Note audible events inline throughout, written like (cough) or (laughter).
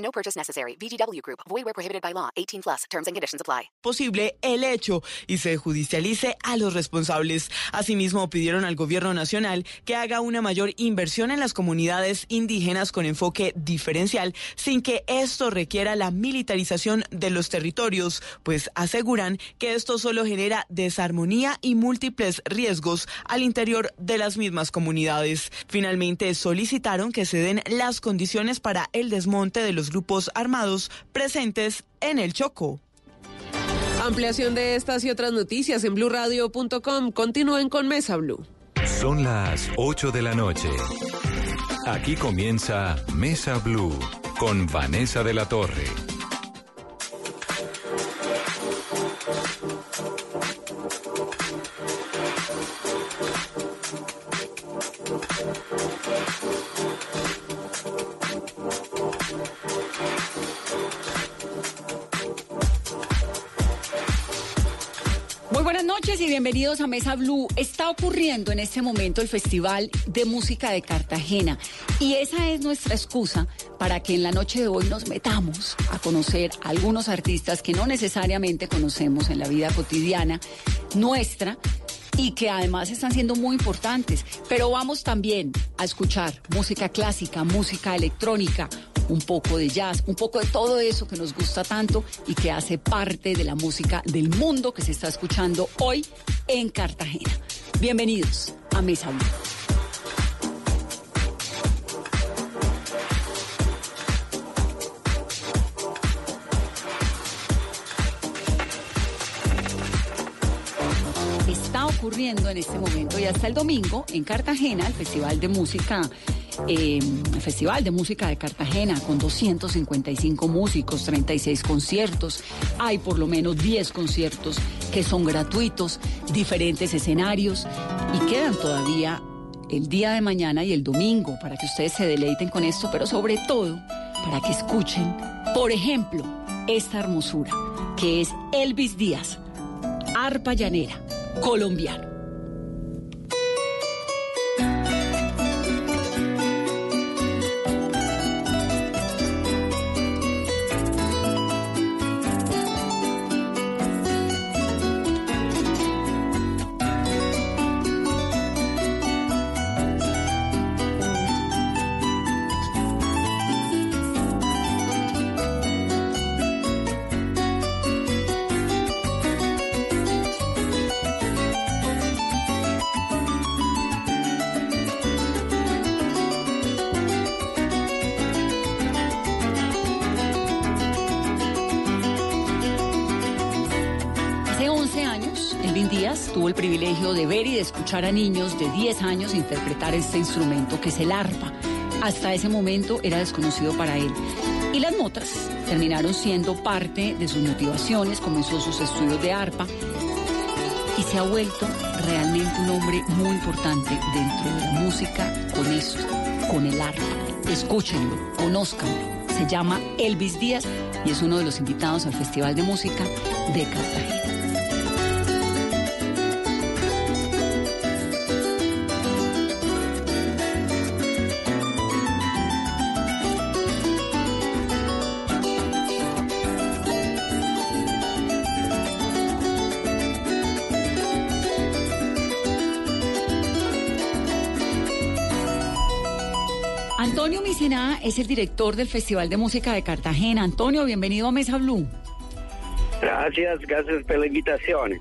No purchase necessary. VGW Group. Void where prohibited by law. 18 plus. Terms and conditions apply. posible el hecho y se judicialice a los responsables. Asimismo, pidieron al gobierno nacional que haga una mayor inversión en las comunidades indígenas con enfoque diferencial, sin que esto requiera la militarización de los territorios, pues aseguran que esto solo genera desarmonía y múltiples riesgos al interior de las mismas comunidades. Finalmente, solicitaron que se den las condiciones para el desmonte de los grupos armados presentes en el Choco. Ampliación de estas y otras noticias en blurradio.com. Continúen con Mesa Blue. Son las 8 de la noche. Aquí comienza Mesa Blue con Vanessa de la Torre. Buenas noches y bienvenidos a Mesa Blue. Está ocurriendo en este momento el Festival de Música de Cartagena y esa es nuestra excusa para que en la noche de hoy nos metamos a conocer a algunos artistas que no necesariamente conocemos en la vida cotidiana nuestra y que además están siendo muy importantes. Pero vamos también a escuchar música clásica, música electrónica, un poco de jazz, un poco de todo eso que nos gusta tanto y que hace parte de la música del mundo que se está escuchando hoy en Cartagena. Bienvenidos a Mesa Blue. Está ocurriendo en este momento y hasta el domingo en Cartagena el Festival de Música eh, Festival de Música de Cartagena con 255 músicos, 36 conciertos. Hay por lo menos 10 conciertos que son gratuitos, diferentes escenarios y quedan todavía el día de mañana y el domingo para que ustedes se deleiten con esto, pero sobre todo para que escuchen, por ejemplo, esta hermosura que es Elvis Díaz, arpa llanera, colombiano. Escuchar a niños de 10 años interpretar este instrumento que es el arpa. Hasta ese momento era desconocido para él. Y las notas terminaron siendo parte de sus motivaciones, comenzó sus estudios de arpa y se ha vuelto realmente un hombre muy importante dentro de la música con esto, con el arpa. Escúchenlo, conózcanlo. Se llama Elvis Díaz y es uno de los invitados al Festival de Música de Cartagena. Es el director del Festival de Música de Cartagena. Antonio, bienvenido a Mesa Blue. Gracias, gracias por la invitación.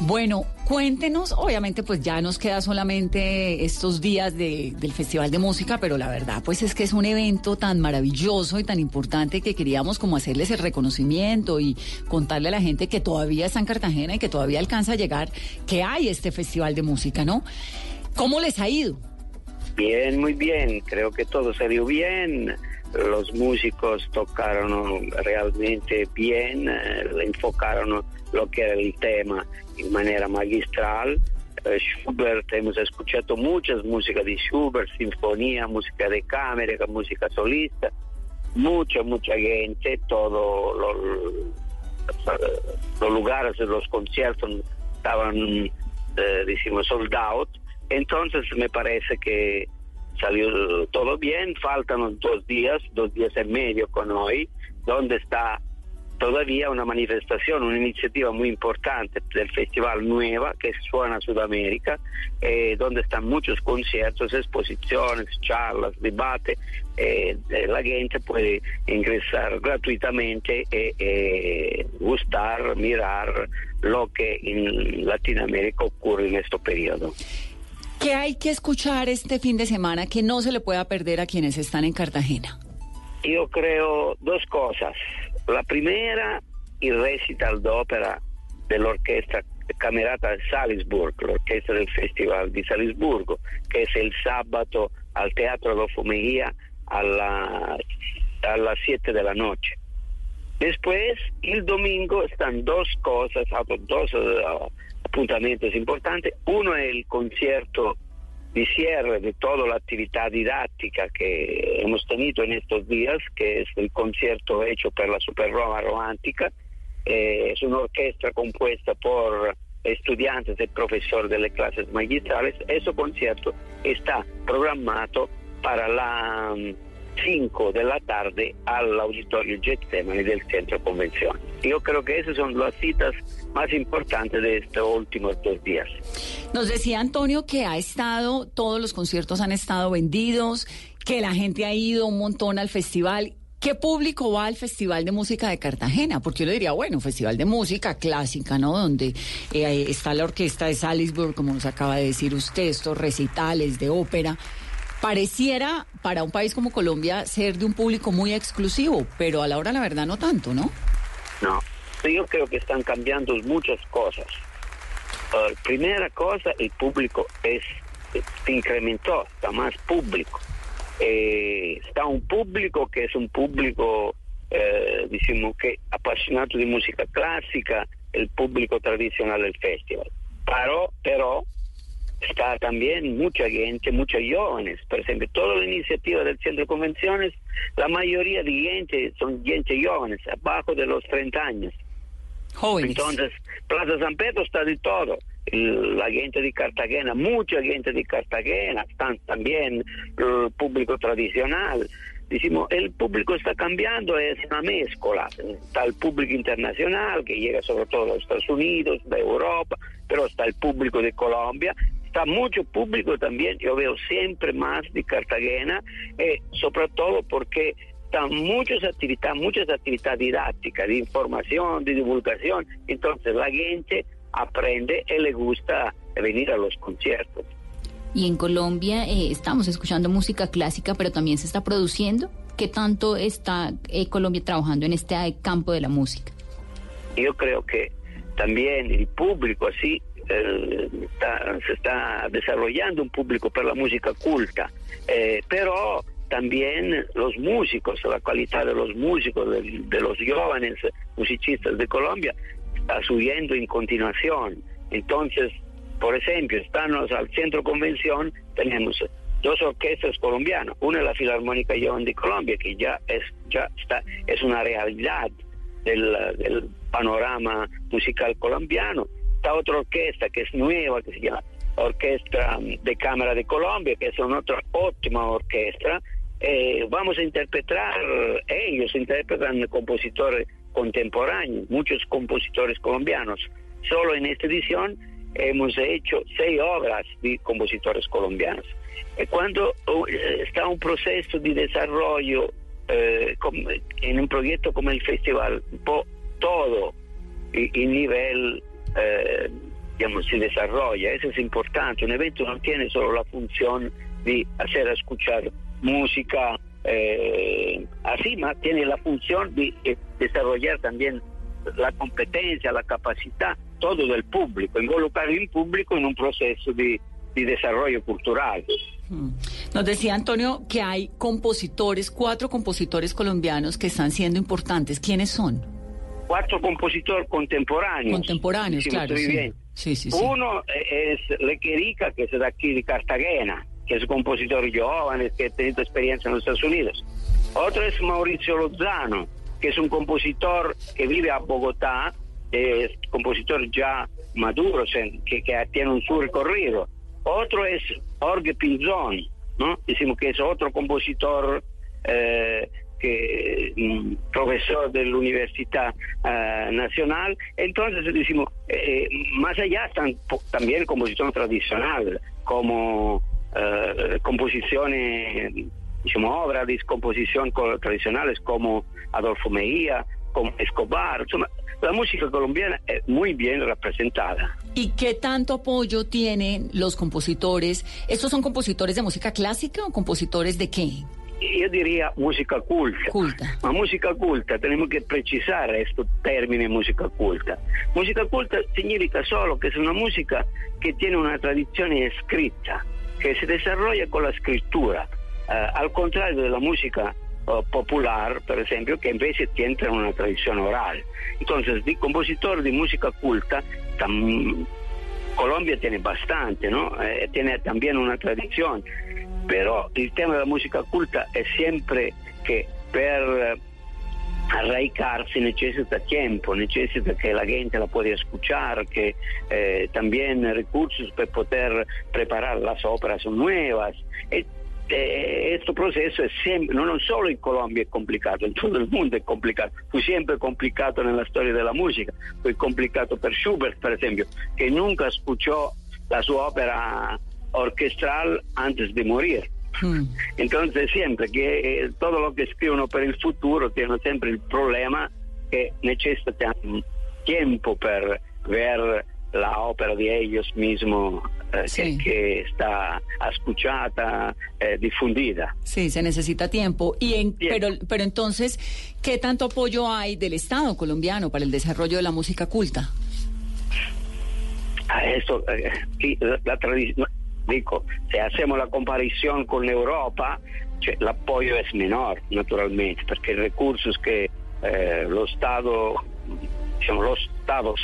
Bueno, cuéntenos, obviamente pues ya nos queda solamente estos días de- del Festival de Música, pero la verdad pues es que es un evento tan maravilloso y tan importante que queríamos como hacerles el reconocimiento y contarle a la gente que todavía está en Cartagena y que todavía alcanza a llegar que hay este Festival de Música, ¿no? ¿Cómo les ha ido? Bien, muy bien. Creo que todo salió bien. los músicos tocaron realmente bien, eh, enfocaron lo que era el tema en manera magistral. Eh, Schubert, hemos escuchado muchas músicas de Schubert, sinfonía, música de cámara, música solista, mucha, mucha gente, todos los lugares los conciertos estaban, eh, decimos, sold out. Entonces me parece que salió todo bien, faltan dos días, dos días y medio con hoy, donde está todavía una manifestación, una iniciativa muy importante del Festival Nueva que suena a Sudamérica, eh, donde están muchos conciertos, exposiciones, charlas, debates. Eh, eh, la gente puede ingresar gratuitamente y gustar, mirar lo que en Latinoamérica ocurre en este periodo. ¿Qué hay que escuchar este fin de semana que no se le pueda perder a quienes están en Cartagena? Yo creo dos cosas. La primera, el recital de ópera de la Orquesta Camerata de Salisburgo, la orquesta del Festival de Salisburgo, que es el sábado al Teatro Adolfo Mejía a, a las 7 de la noche. Después, el domingo están dos cosas, dos uh, apuntamientos importantes. Uno es el concierto de cierre de toda la actividad didáctica que hemos tenido en estos días, que es el concierto hecho por la Super Roma Romántica. Eh, es una orquesta compuesta por estudiantes y profesores de las clases magistrales. Ese concierto está programado para la 5 de la tarde al auditorio Getsemani del Centro Convención. Yo creo que esas son las citas más importantes de estos últimos dos días. Nos decía Antonio que ha estado, todos los conciertos han estado vendidos, que la gente ha ido un montón al festival. ¿Qué público va al Festival de Música de Cartagena? Porque yo le diría, bueno, Festival de Música clásica, ¿no? Donde eh, está la orquesta de Salisbury, como nos acaba de decir usted, estos recitales de ópera. Pareciera para un país como Colombia ser de un público muy exclusivo, pero a la hora la verdad no tanto, ¿no? No, yo creo que están cambiando muchas cosas. Primera cosa, el público es se incrementó, está más público. Eh, está un público que es un público, eh, decimos que apasionado de música clásica, el público tradicional del festival. Pero, pero está también mucha gente, muchos jóvenes. Por ejemplo, toda la iniciativa del Centro de Convenciones, la mayoría de gente son gente jóvenes, abajo de los 30 años. Jóvenes. Entonces, Plaza San Pedro está de todo. La gente de Cartagena, mucha gente de Cartagena, están también el público tradicional. Decimos, el público está cambiando, es una mezcla. Está el público internacional que llega sobre todo a los Estados Unidos, de Europa, pero está el público de Colombia está mucho público también, yo veo siempre más de Cartagena, eh, sobre todo porque están muchas actividades, muchas actividades didácticas, de información, de divulgación, entonces la gente aprende y le gusta venir a los conciertos. Y en Colombia eh, estamos escuchando música clásica, pero también se está produciendo. ¿Qué tanto está eh, Colombia trabajando en este campo de la música? Yo creo que también el público así se está desarrollando un público para la música culta, eh, pero también los músicos, la calidad de los músicos, de, los jóvenes musicistas de Colombia, está subiendo en continuación. Entonces, por ejemplo, estamos al centro convención, tenemos dos orquestas colombianas, una es la Filarmónica Joven de Colombia, que ya es, ya está, es una realidad del, del panorama musical colombiano, Está otra orquesta que es nueva, que se llama Orquesta de Cámara de Colombia, que es una otra óptima orquesta. Eh, vamos a interpretar, ellos interpretan compositores contemporáneos, muchos compositores colombianos. Solo en esta edición hemos hecho seis obras de compositores colombianos. Y cuando uh, está un proceso de desarrollo eh, en un proyecto como el festival, todo y, y nivel eh, digamos, se desarrolla. Eso es importante. Un evento no tiene solo la función de hacer escuchar música eh, así, más tiene la función de, desarrollar también la competencia, la capacidad, todo del público, involucrar el público en un proceso de, de desarrollo cultural. Mm. Nos decía Antonio que hay compositores, cuatro compositores colombianos que están siendo importantes. ¿Quiénes son? Cuatro compositores contemporáneos. Contemporáneos, Si claro. Sí. bien. Sí, sí. Uno es Lequerica, que es de aquí de Cartagena, que es un compositor joven que ha tenido experiencia en los Estados Unidos. Otro es Mauricio Lozano, que es un compositor que vive a Bogotá, es compositor ya maduro, que, que tiene un su recorrido. Otro es Jorge Pinzón, ¿no? Decimos que es otro compositor eh, que mm, profesor de la Universidad eh, Nacional. Entonces decimos, eh, más allá también composición tradicional, como eh, composiciones, diciamo, obras de composición co- tradicionales como Adolfo Mejía, como Escobar. La música colombiana es muy bien representada. ¿Y qué tanto apoyo tienen los compositores? ¿Estos son compositores de música clásica o compositores de qué? Io diría música culta. Culta. Ma música culta, tenemos que precisar este término música culta. Música culta significa solo que es una música que tiene una tradición escrita, que se desarrolla con la escritura, eh, al contrario de la música eh, popular, por ejemplo, que invece tiene una tradición oral. Entonces, de compositor de música culta, tam- Colombia tiene bastante, ¿no? Eh, tiene también una tradición. Pero el tema de la música culta es siempre que per eh, arraigarse necesita tiempo, necesita que la gente la pueda escuchar, que eh, también recursos para poder preparar las óperas nuevas. Este proceso es siempre, no, solo en Colombia es complicado, en todo el mundo es complicado. Fue siempre complicado en la historia de la música. Fue complicado per Schubert, por ejemplo, que nunca escuchó la su ópera orquestral antes de morir. Mm. Entonces siempre que eh, todo lo que escribono per il futuro tiene sempre il problema che necessita tiempo per ver la ópera de ellos mismos eh, Sí. que, que está escuchada, eh, difundida. Sí, se necesita tiempo. Y en, Tiempo. pero, pero entonces, ¿qué tanto apoyo hay del Estado colombiano para el desarrollo de la música culta? A eso, eh, la, la tradición, dico, se hacemos la comparación con Europa, cioè, l'apoyo es menor, naturalmente, perché i recursos que eh, los Estados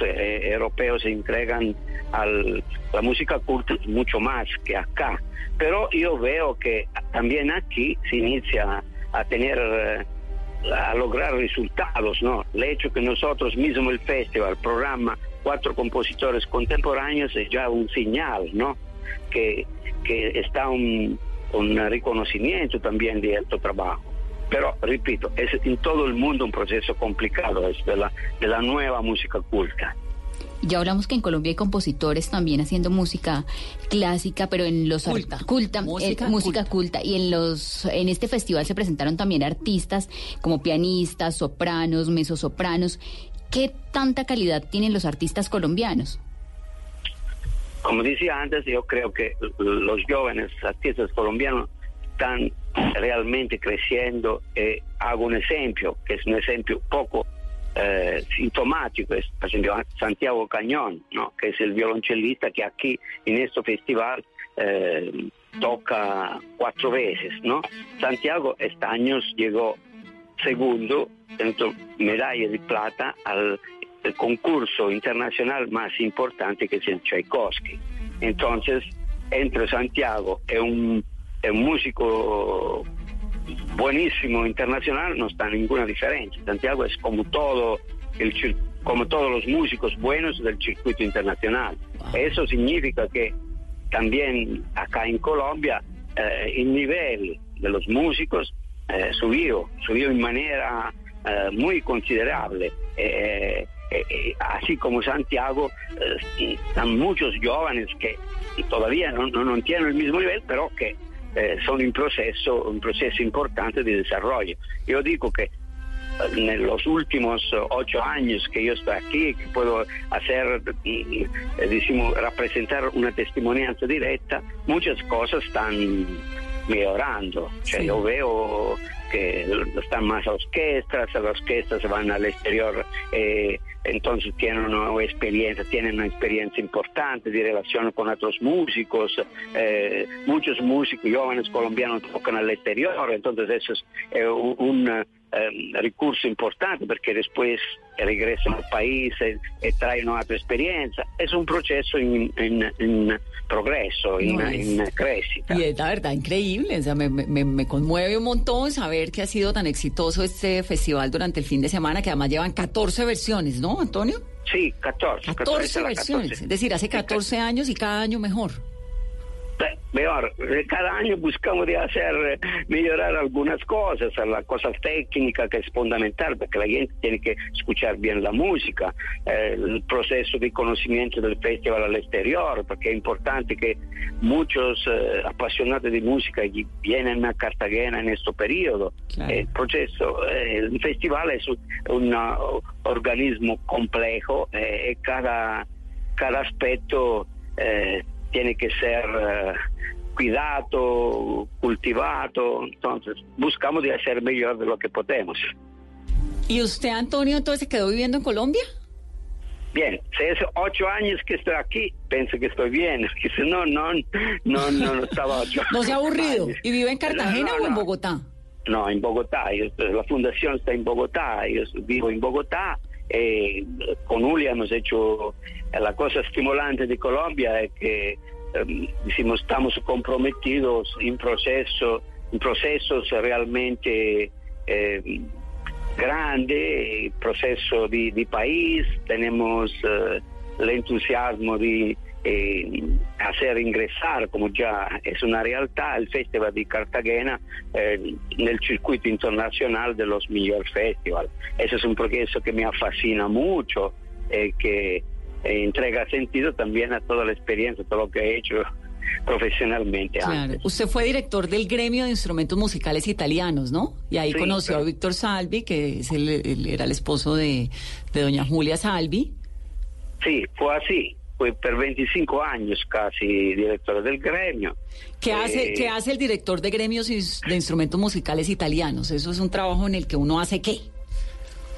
eh, europeos entregan a la música culta es mucho más que acá. Pero yo veo que también aquí se inicia a tener... eh, a lograr resultados, ¿no? El hecho que nosotros mismo el festival programa cuatro compositores contemporáneos es ya un señal, ¿no? Que, que está un, un reconocimiento también de este trabajo. Pero, repito, es en todo el mundo un proceso complicado, es de la, de la nueva música culta. Ya hablamos que en Colombia hay compositores también haciendo música clásica, pero en los Culta. eh, Música música culta. culta. y en los en este festival se presentaron también artistas como pianistas, sopranos, mezzosopranos. ¿Qué tanta calidad tienen los artistas colombianos? Como decía antes, yo creo que los jóvenes artistas colombianos están realmente creciendo. Eh, hago un ejemplo, que es un ejemplo poco eh, sintomático, es por ejemplo Santiago Cañón, que es el violonchelista que aquí en este festival eh, toca cuatro veces. Santiago este año llegó segundo, teniendo medalla de plata al el concurso internacional más importante que es el Tchaikovsky. Entonces, entre Santiago y un, un músico buenísimo internacional no está ninguna diferencia. Santiago es como todo el como todos los músicos buenos del circuito internacional. Eso significa que también acá en Colombia eh, el nivel de los músicos eh, subió, subió en manera eh, muy considerable. Eh, así como Santiago, eh, están muchos jóvenes que todavía no, no, no tienen el mismo nivel, pero que eh, son en proceso, un proceso importante de desarrollo. Yo digo que en los últimos eh, ocho años que yo estoy aquí, que puedo hacer, y, eh, decimos, representar una testimonianza directa, muchas cosas están mejorando. Cioè, Yo veo que están más orquestas, las orquestas van al exterior, eh, entonces tienen una experiencia, tienen una experiencia importante de relación con otros músicos, eh, muchos músicos jóvenes colombianos tocan al exterior, entonces eso es eh, un, eh, recurso importante perché después regresano al paese e traen otra experiencia. Es un proceso in, in, in progreso, No, in crescita. Y es la verdad increíble, o sea, me, me- me conmueve un montón saber que ha sido tan exitoso este festival durante el fin de semana, que además llevan 14 versiones, ¿no, Antonio? Sí, 14. 14 la versiones, 14. es decir, hace 14 años y cada año mejor. Mejor, Eh, cada año buscamos de hacer, eh, mejorar algunas cosas, las cosas técnicas que es fundamental, porque la gente tiene que escuchar bien la música, eh, el proceso de conocimiento del festival al exterior, porque es importante que muchos eh, apasionados de música vienen a Cartagena en este periodo. Claro. El proceso, el festival es un, uh, organismo complejo eh, y cada, cada aspecto eh, tiene que ser eh, cuidado, cultivado, entonces buscamos de hacer mejor de lo que podemos. ¿Y usted, Antonio, entonces se quedó viviendo en Colombia? Bien, es ocho años que estoy aquí, pienso que estoy bien, que si no, no, no, no, no estaba ocho (laughs) ¿No se ha aburrido? ¿Y vive en Cartagena No, no, o en. Bogotá? No, en Bogotá. Yo- la fundación está en Bogotá. Yo vivo en Bogotá. Eh, con Uli hemos hecho la cosa estimulante de Colombia es que eh, decimos, estamos comprometidos en proceso, en procesos realmente eh, grande, proceso de, de país. Tenemos eh, el entusiasmo de eh, hacer ingresar, como ya es una realidad, el Festival de Cartagena eh, nel circuito internacional de los mejores festivals. Ese es un proceso que me fascina mucho, eh, que eh, entrega sentido también a toda la experiencia, todo lo que he hecho profesionalmente Claro. antes. Usted fue director del gremio de instrumentos musicales italianos, ¿no? Y ahí Sí, conoció a. Víctor Salvi, que es el, el- era el esposo de, de doña Julia Salvi. Sí, fue así. Fui por 25 años casi director del gremio. ¿Qué hace, Eh, ¿Qué hace el director de gremios de instrumentos musicales italianos? Eso es un trabajo en el que uno hace qué?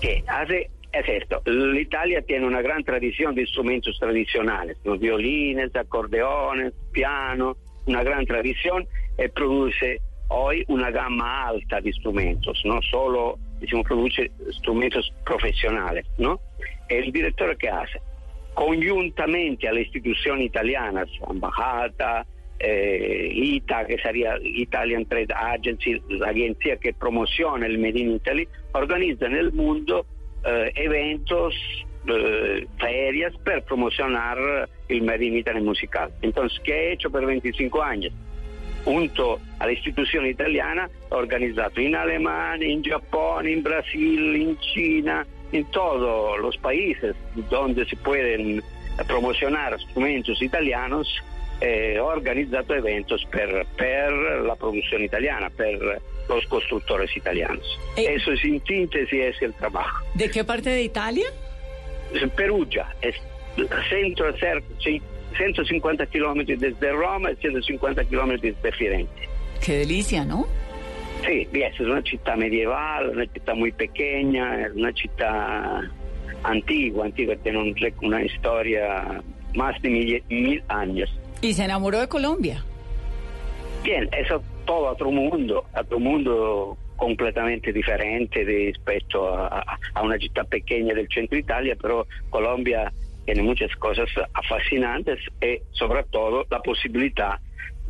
que hace es esto. L'Italia tiene una gran tradición de instrumentos tradicionales, los violines, acordeones, piano, una gran tradición y produce hoy una gama alta de instrumentos, no solo diciamo, produce instrumentos profesionales. ¿no? El director que hace, conjuntamente alle istituzioni italiane, ambasciata, eh, ITA, che sarebbe Italian Trade Agency, l'agenzia che promoziona il Made in Italy, organizza nel mondo eh, eventos, eh, ferias per promozionar il Made in Italy musical. Entonces, ¿qué he hecho por 25 años? Junto a la institución italiana, organizzato in Alemania, in Giappone, in Brasil, in China, in todos los países donde se pueden promocionar instrumentos italianos, eh, ho organizzato eventos per, per la produzione italiana, per los constructores italianos. Eh. Eso es en síntesis es el trabajo. ¿De qué parte de Italia? Perugia es centro, sí, 150 kilómetros desde Roma y 150 kilómetros desde Firenze. Qué delicia, ¿no? Vieste es una città medievale, una città muy pequeña, una città antigua, antigua, tiene una historia más de mil, mil años. Y se enamoró de Colombia. Bien, eso todo otro mundo, otro mundo completamente diferente rispetto a, a- una città pequeña del centro Italia, pero Colombia tiene muchas cosas fascinantes y sobre todo la posibilidad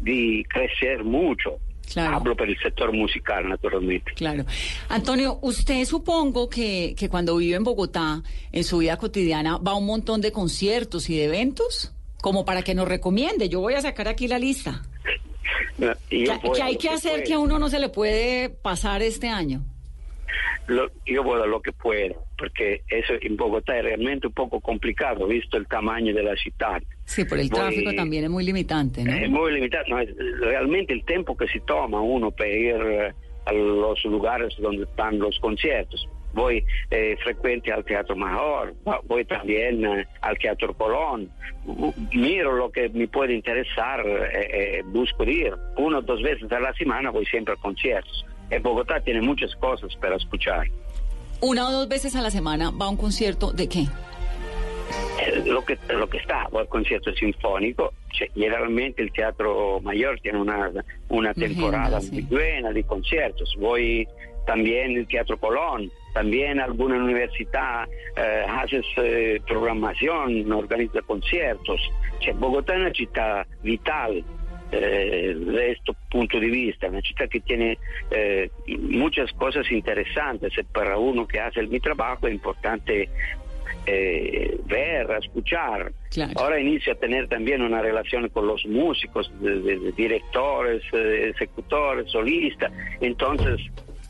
de crecer mucho. Claro. Hablo per il sector musical, naturalmente. Claro. Antonio, usted supongo que, que cuando vive en Bogotá, en su vida cotidiana, va a un montón de conciertos y de eventos, como para que nos recomiende. Yo voy a sacar aquí la lista. (laughs) Yo ¿Qué, hay que hacer puedo. que a uno no se le puede pasar este año? Lo- yo puedo lo que puedo, porque eso en Bogotá es realmente un poco complicado, visto el tamaño de la ciudad. Sí, por el Voy- tráfico también es muy limitante, ¿no? Es muy no, es realmente el tiempo que se toma uno para ir eh, a los lugares donde están los conciertos. voy eh, frecuente al Teatro Major, voy también eh, al Teatro Colón, miro lo que me puede interesar, eh, busco ir. Una o dos veces a la semana voy siempre a conciertos. En Bogotá tiene muchas cosas para escuchar. Una o dos veces a la semana va a un concierto de qué? lo que lo que está al concierto sinfónico. Generalmente el teatro mayor tiene una, una temporada muy buena de conciertos. Voy también el teatro Colón también alguna universidad eh, hace eh, programación organiza conciertos. Bogotá es una ciudad vital eh, de este punto de vista, una ciudad que tiene eh, muchas cosas interesantes. Para uno que hace mi trabajo es importante eh, ver, escuchar. Ahora inicio a tener también una relación con los músicos, de, directores, eh, ejecutores, solistas. Entonces,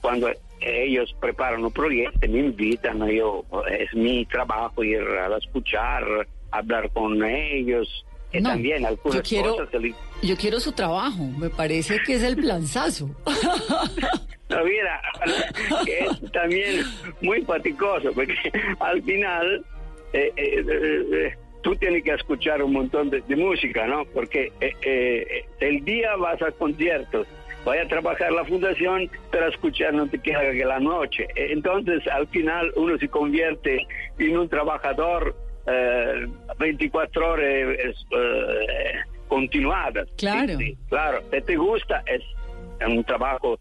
cuando ellos preparan un proyecto, me invitan, yo, es mi trabajo ir a escuchar, hablar con ellos. También algunas yo quiero, cosas. Yo quiero su trabajo, me parece que es el planzazo. (laughs) No, mira, es también muy faticoso, porque al final eh, eh, eh, tú tienes que escuchar un montón de, música, ¿no? Porque el día vas a conciertos, voy a trabajar la fundación, pero escuchar no te queda que la noche. Entonces, al final, uno se convierte en un trabajador 24 horas continuadas. Claro. claro, si te gusta, es un trabajo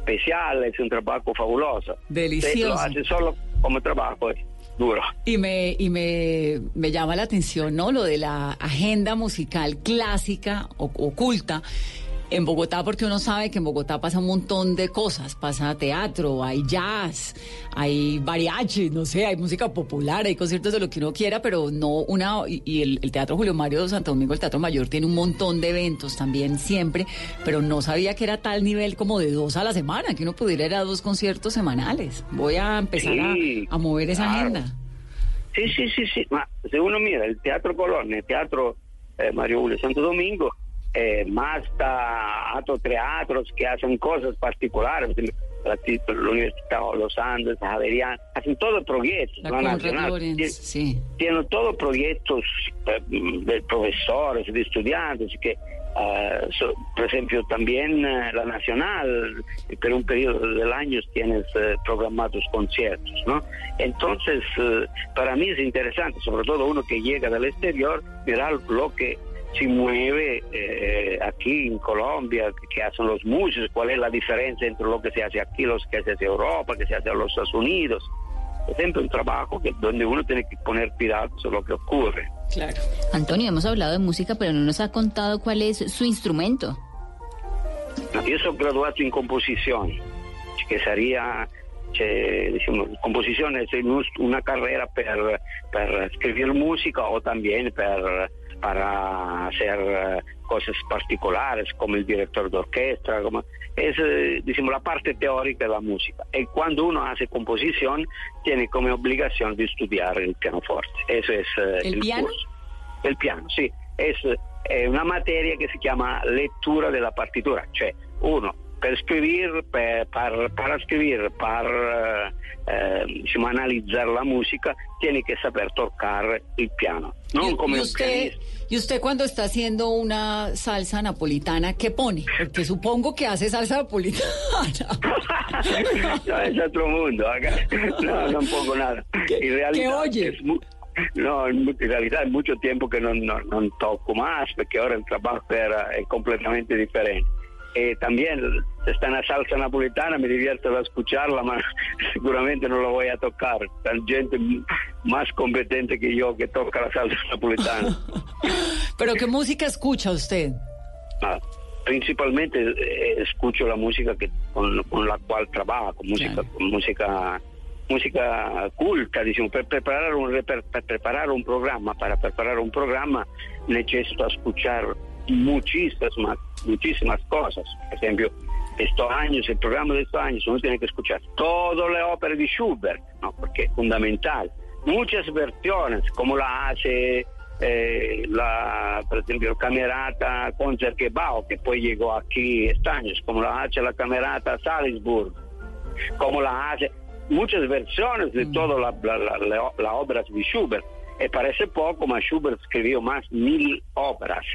especial, es un trabajo fabuloso. Delicioso. lo hace solo como trabajo, es duro. Y me, y me, me llama la atención, ¿no? Lo de la agenda musical clásica, o, oculta, en Bogotá, porque uno sabe que en Bogotá pasa un montón de cosas, pasa teatro, hay jazz, hay mariachi, no sé, hay música popular, hay conciertos de lo que uno quiera, pero no una, y, el, Teatro Julio Mario de Santo Domingo, el Teatro Mayor, tiene un montón de eventos también siempre, pero no sabía que era tal nivel como de dos a la semana, que uno pudiera ir a dos conciertos semanales. Voy a empezar a, mover esa agenda. Sí, sí, sí, sí, si uno mira el Teatro Colón, el Teatro eh, Mario Julio Santo Domingo, eh, Masta, otros teatros que hacen cosas particulares, la, Universidad de los Andes, Javerian, hacen todos proyectos. La nacional, sí. Tienen todos proyectos eh, de profesores, de estudiantes, que uh, por ejemplo, también uh, la Nacional, por un periodo del año tienes uh, programados conciertos, ¿no? Entonces, para mí es interesante, sobre todo uno que llega del exterior, mirar lo que se mueve eh, aquí en Colombia, que hacen los músicos, cuál es la diferencia entre lo que se hace aquí, lo que se hace en Europa, que se hace en los Estados Unidos. Es siempre un trabajo que, donde uno tiene que poner cuidado sobre lo que ocurre. Claro. Antonio, hemos hablado de música, pero no nos ha contado cuál es su instrumento. Yo soy graduado en composición, que sería diciamo, composición es una carrera para escribir música o también para para hacer eh, cosas particulares como el director de orquesta, como es eh, la parte teórica de la música. Y cuando uno hace composición, tiene como obligación de estudiar el pianoforte. Eso es eh, el, piano. El piano, sí. Es una materia que se llama lectura de la partitura, cioè uno per, per, para escribir, para eh, diciamo, analizzare la música, tiene que saber tocar el piano. No ¿Y, como y usted, y usted cuando está haciendo una salsa napolitana, ¿qué pone? Porque supongo que hace salsa napolitana. (laughs) no, es otro mundo. Acá. No, no pongo nada. ¿Qué, realidad, ¿qué oye? Es muy, no, en realidad mucho tiempo que no, no, no toco más, porque ahora el trabajo era, es completamente diferente. Eh, también está en la salsa napolitana, me divierto a escucharla, pero (laughs) seguramente no lo voy a tocar. Hay gente más competente que yo que toca la salsa napolitana. (laughs) ¿Pero qué música escucha usted? Ah, principalmente eh, escucho la música que con, la cual trabajo, música, música música culta, diciamo, per preparar un, per, per preparar un programa, para preparar un programa necesito escuchar muchísimas, muchísimas cosas. Por ejemplo, estos años, el programa de estos años, uno tiene que escuchar todas las óperas de Schubert, ¿no? porque es fundamental. Muchas versiones, como la hace eh, la, por ejemplo, Camerata Concertgebouw, que después llegó aquí estos años, como la hace la Camerata Salisbury, como la hace muchas versiones de toda la, la, la, obras de Schubert. Y parece poco, mas Schubert escribió más mil obras.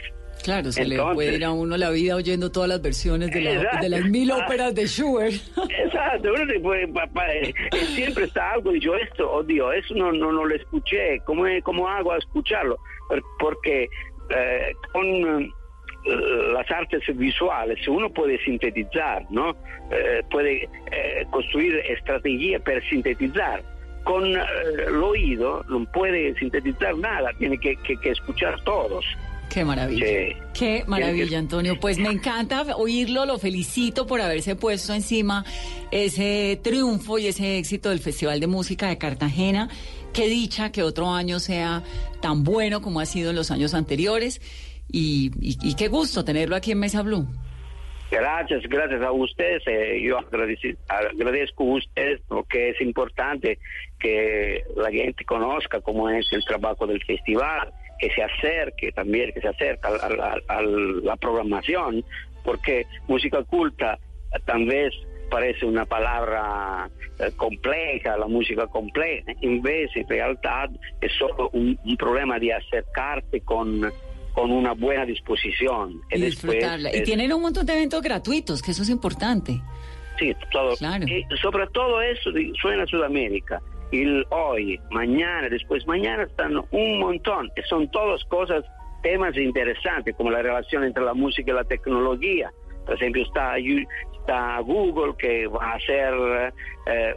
Claro, se le Entonces- puede ir a uno la vida oyendo todas las versiones de, la- Exacto. de las mil óperas de Schubert. Exacto, uno se puede- pa- pa- eh, siempre está algo y yo esto, oh Dios, eso no, no, no lo escuché, ¿cómo, cómo hago a escucharlo? Por- Porque eh, con eh, las artes visuales uno puede sintetizar, ¿no? Eh, puede eh, construir estrategias para sintetizar. Con eh, el oído no puede sintetizar nada, tiene que, que- que escuchar todos. Qué maravilla. Sí. Qué maravilla, Antonio. Pues me encanta oírlo, lo felicito por haberse puesto encima ese triunfo y ese éxito del Festival de Música de Cartagena. Qué dicha que otro año sea tan bueno como ha sido en los años anteriores. Y, y- y qué gusto tenerlo aquí en Mesa Blue. Gracias, gracias a ustedes. eh, yo agradezco a ustedes porque es importante que la gente conozca cómo es el trabajo del festival, que se acerque también, que se acerque a, la- a la programación, porque música culta tal vez parece una palabra eh, compleja, la música compleja, en vez, en realidad, es solo un, un problema de acercarte con, con una buena disposición. Y disfrutarla. Y tienen un montón de eventos gratuitos, que eso es importante. Sí, todo. Claro. Y sobre todo eso suena Sudamérica. El hoy, mañana, después mañana están un montón. Son todas cosas, temas interesantes, como la relación entre la música y la tecnología. Por ejemplo, está, está Google que va a hacer eh,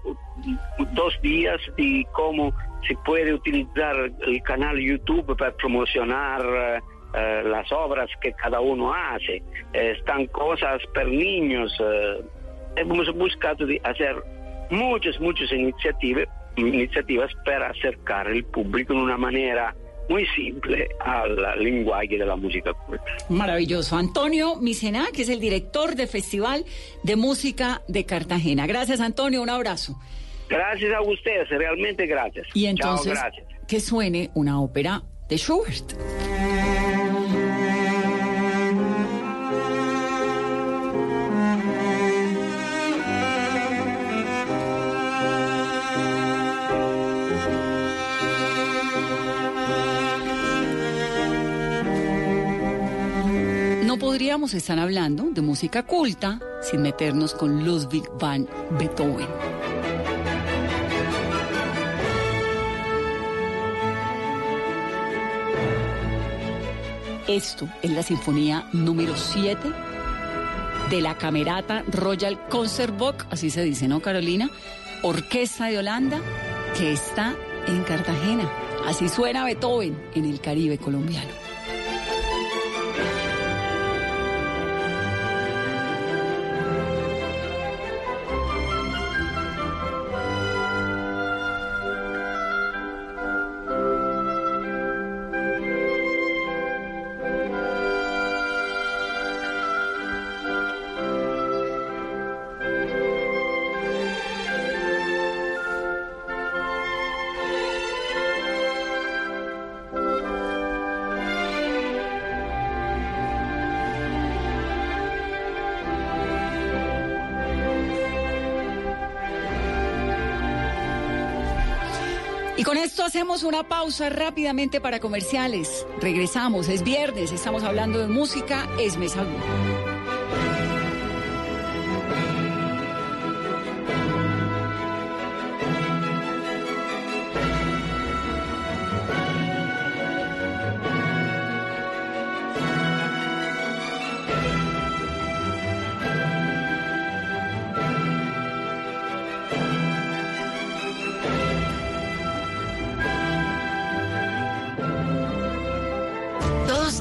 dos días y cómo se puede utilizar el canal YouTube para promocionar eh, eh, las obras que cada uno hace. Eh, están cosas para niños. eh, hemos buscado de hacer muchas, muchas iniciativas, iniciativas para acercar el público de una manera muy simple al lenguaje de la música culta. Maravilloso. Antonio Micena, que es el director del Festival de Música de Cartagena. Gracias, Antonio. Un abrazo. Gracias a ustedes, realmente gracias. Y entonces, Chao, gracias. que suene una ópera de Schubert. Podríamos estar hablando de música culta sin meternos con Ludwig van Beethoven. Esto es la sinfonía número 7 de la Camerata Royal Concertbook, así se dice, ¿no, Carolina? Orquesta de Holanda que está en Cartagena. Así suena Beethoven en el Caribe colombiano. Hacemos una pausa rápidamente para comerciales. Regresamos, es viernes, estamos hablando de música, es Mesa Blue.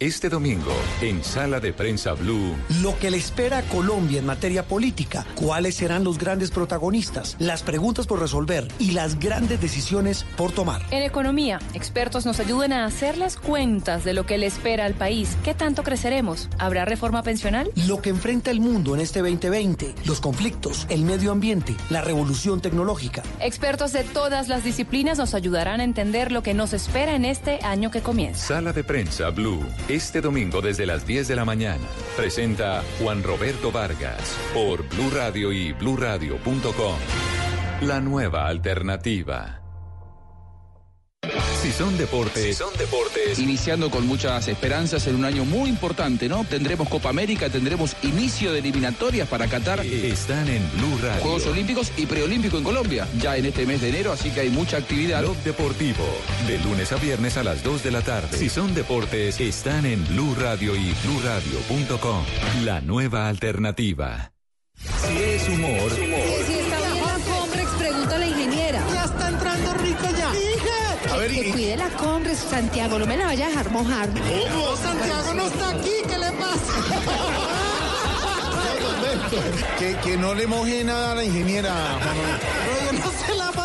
Este domingo, en Sala de Prensa Blue, Lo que le espera a Colombia en materia política, cuáles serán los grandes protagonistas, las preguntas por resolver y las grandes decisiones por tomar. En economía, expertos nos ayudan a hacer las cuentas de lo que le espera al país. ¿Qué tanto creceremos? ¿Habrá reforma pensional? Lo que enfrenta el mundo en este 2020, los conflictos, el medio ambiente, la revolución tecnológica. Expertos de todas las disciplinas nos ayudarán a entender lo que nos espera en este año que comienza. Sala de Prensa Blue, este domingo desde las 10 de la mañana. Presenta Juan Roberto Vargas por Blue Radio y bluradio.com. La nueva alternativa. Si son deportes, son deportes. Iniciando con muchas esperanzas en un año muy importante, ¿no? Tendremos Copa América, tendremos inicio de eliminatorias para Qatar. están en Blue Radio. Juegos Olímpicos y Preolímpico en Colombia, ya en este mes de enero, así que hay mucha actividad. Blog Deportivo, de lunes a viernes a las 2 de la tarde. Si son deportes, están en Blue Radio y bluradio.com. La nueva alternativa. Si es humor, Que, cuide la Comrex, Santiago, no me la vaya a dejar mojar. ¿Cómo? Santiago no está aquí, ¿qué le pasa? (laughs) que, que no le moje nada a la ingeniera. No,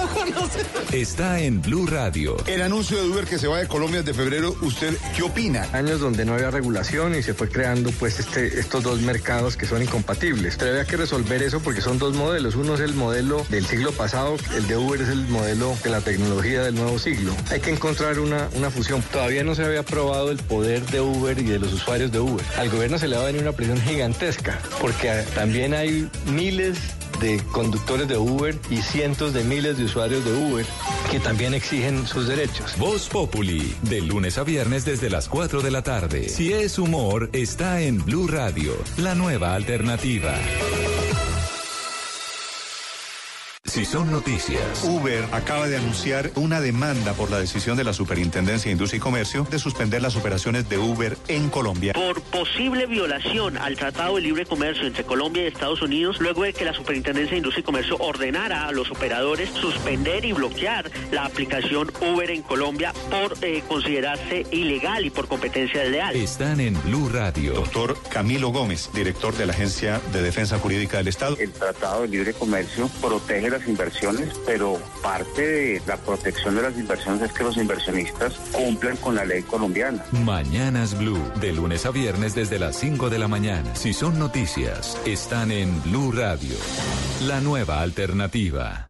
no está en Blue Radio. El anuncio de Uber que se va de Colombia desde febrero, ¿usted qué opina? Años donde no había regulación y se fue creando pues este, estos dos mercados que son incompatibles. Pero había que resolver eso porque son dos modelos. Uno es el modelo del siglo pasado, el de Uber es el modelo de la tecnología del nuevo siglo. Hay que encontrar una, una fusión. Todavía no se había probado el poder de Uber y de los usuarios de Uber. Al gobierno se le va a venir una presión gigantesca porque también hay miles de conductores de Uber y cientos de miles de usuarios de Uber que también exigen sus derechos. Voz Populi, de lunes a viernes desde las 4 de la tarde. Si es humor, está en Blue Radio, la nueva alternativa. Si son noticias. Uber acaba de anunciar una demanda por la decisión de la Superintendencia de Industria y Comercio de suspender las operaciones de Uber en Colombia. Por posible violación al Tratado de Libre Comercio entre Colombia y Estados Unidos, luego de que la Superintendencia de Industria y Comercio ordenara a los operadores suspender y bloquear la aplicación Uber en Colombia por eh, considerarse ilegal y por competencia desleal. Están en Blue Radio. Doctor Camilo Gómez, director de la Agencia de Defensa Jurídica del Estado. El Tratado de Libre Comercio protege las inversiones, pero parte de la protección de las inversiones es que los inversionistas cumplan con la ley colombiana. Mañanas Blue, de lunes a viernes desde las 5 de la mañana. Si son noticias, están en Blue Radio, la nueva alternativa.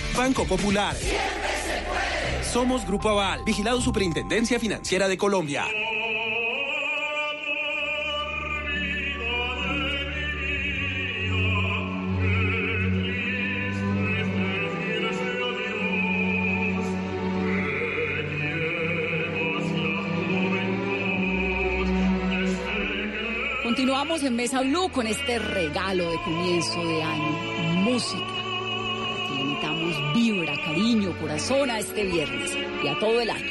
Banco Popular. Somos Grupo Aval, vigilado Superintendencia Financiera de Colombia. Continuamos en Mesa Blue con este regalo de comienzo de año. Música. Vibra, cariño, corazón a este viernes y a todo el año.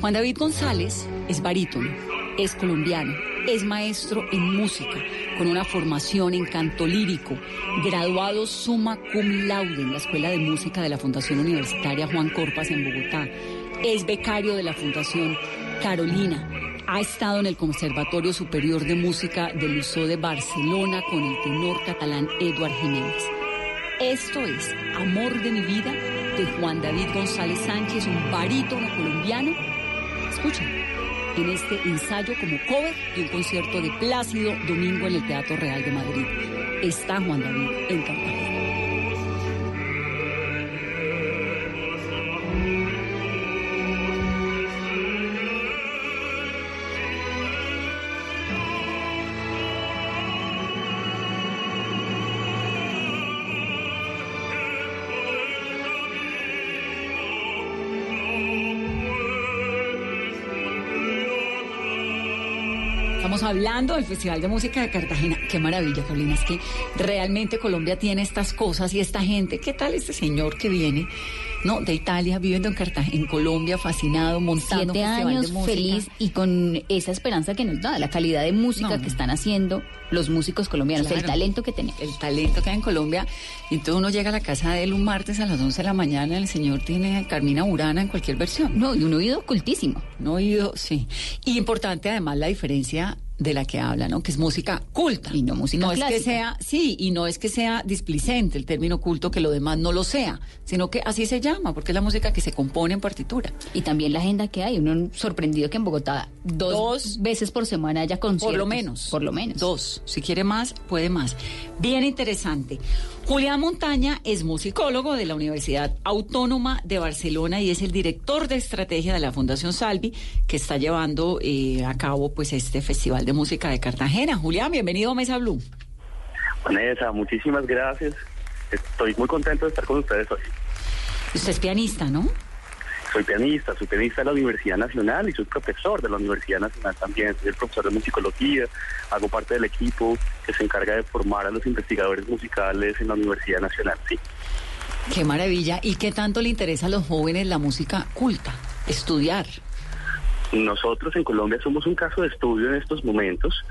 Juan David González es barítono, es colombiano, es maestro en música, con una formación en canto lírico, graduado summa cum laude en la Escuela de Música de la Fundación Universitaria Juan Corpas en Bogotá. Es becario de la Fundación Carolina. Ha estado en el Conservatorio Superior de Música del Uso de Barcelona con el tenor catalán Eduard Jiménez. Esto es Amor de mi vida de Juan David González Sánchez, un barítono colombiano. Escuchen, en este ensayo como cover de un concierto de Plácido Domingo en el Teatro Real de Madrid. Está Juan David en Cartagena. Hablando del Festival de Música de Cartagena. Qué maravilla, Carolina. Es que realmente Colombia tiene estas cosas y esta gente. ¿Qué tal este señor que viene? No, de Italia, viviendo en Cartagena, en Colombia, fascinado, montando Siete festival años de música. feliz y con esa esperanza que nos da, la calidad de música que están haciendo los músicos colombianos, el talento que tenemos. El talento que hay en Colombia. Y entonces uno llega a la casa de él un martes a las 11 de la mañana, el señor tiene a Carmina Burana en cualquier versión. No, y un oído cultísimo. Un oído, sí. Y importante además la diferencia de la que habla, ¿no? Que es música culta. Y no música No es que clásica. sea, sí, y no es que sea displicente el término culto, que lo demás no lo sea, sino que así se llama, porque es la música que se compone en partitura. Y también la agenda que hay. Uno sorprendido que en Bogotá dos, veces por semana haya conciertos. Por lo menos. Por lo menos. Dos. Si quiere más, puede más. Bien interesante. Julián Montaña es musicólogo de la Universidad Autónoma de Barcelona y es el director de estrategia de la Fundación Salvi, que está llevando eh, a cabo pues este Festival de Música de Cartagena. Julián, bienvenido a Mesa Blue. Vanessa, muchísimas gracias. Estoy muy contento de estar con ustedes hoy. Usted es pianista, ¿no? Soy pianista, soy pianista de la Universidad Nacional y soy profesor de la Universidad Nacional también. Soy el profesor de musicología, hago parte del equipo que se encarga de formar a los investigadores musicales en la Universidad Nacional. Sí. Qué maravilla. ¿Y qué tanto le interesa a los jóvenes la música culta? Estudiar. Nosotros en Colombia somos un caso de estudio en estos momentos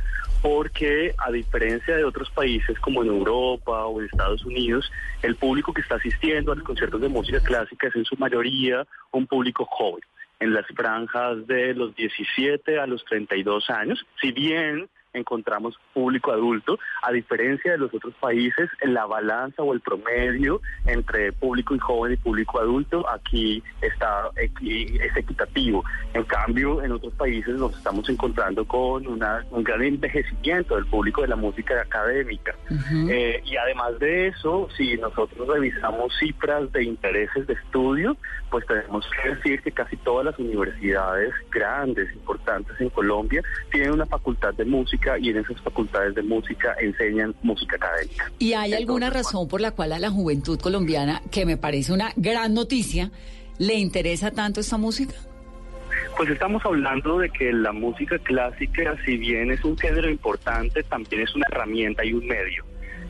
porque a diferencia de otros países como en Europa o en Estados Unidos, el público que está asistiendo a los conciertos de música clásica es en su mayoría un público joven, en las franjas de los 17 a los 32 años, si bien encontramos público adulto, a diferencia de los otros países, en la balanza o el promedio entre público y joven y público adulto aquí está es equitativo. En cambio, en otros países nos estamos encontrando con una- un gran envejecimiento del público de la música académica. Eh, y además de eso, si nosotros revisamos cifras de intereses de estudio, pues tenemos que decir que casi todas las universidades grandes, importantes en Colombia, tienen una facultad de música y en esas facultades de música enseñan música académica. ¿Y hay alguna razón por la cual a la juventud colombiana, que me parece una gran noticia, le interesa tanto esta música? Pues estamos hablando de que la música clásica, si bien es un género importante, también es una herramienta y un medio.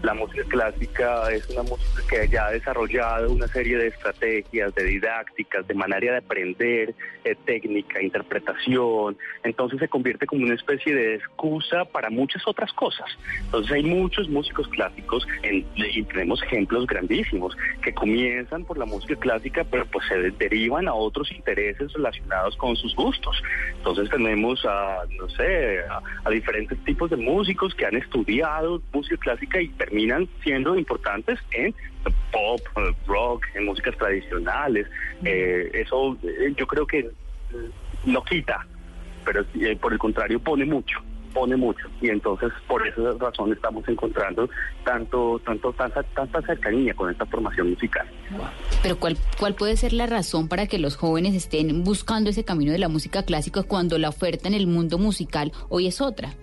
La música clásica es una música que ya ha desarrollado una serie de estrategias, de didácticas, de manera de aprender, eh, técnica, interpretación. Entonces se convierte como una especie de excusa para muchas otras cosas. Entonces hay muchos músicos clásicos en- y tenemos ejemplos grandísimos que comienzan por la música clásica, pero pues se derivan a otros intereses relacionados con sus gustos. Entonces tenemos a, no sé, a, a diferentes tipos de músicos que han estudiado música clásica y terminan siendo importantes en pop, rock, en músicas tradicionales. Eh, eso eh, yo creo que no quita, pero eh, por el contrario pone mucho pone mucho y entonces por esa razón estamos encontrando tanto tanto tanta, tanta cercanía con esta formación musical. Pero ¿cuál, ¿cuál puede ser la razón para que los jóvenes estén buscando ese camino de la música clásica cuando la oferta en el mundo musical hoy es otra?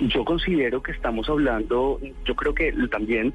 Yo considero que estamos hablando, yo creo que también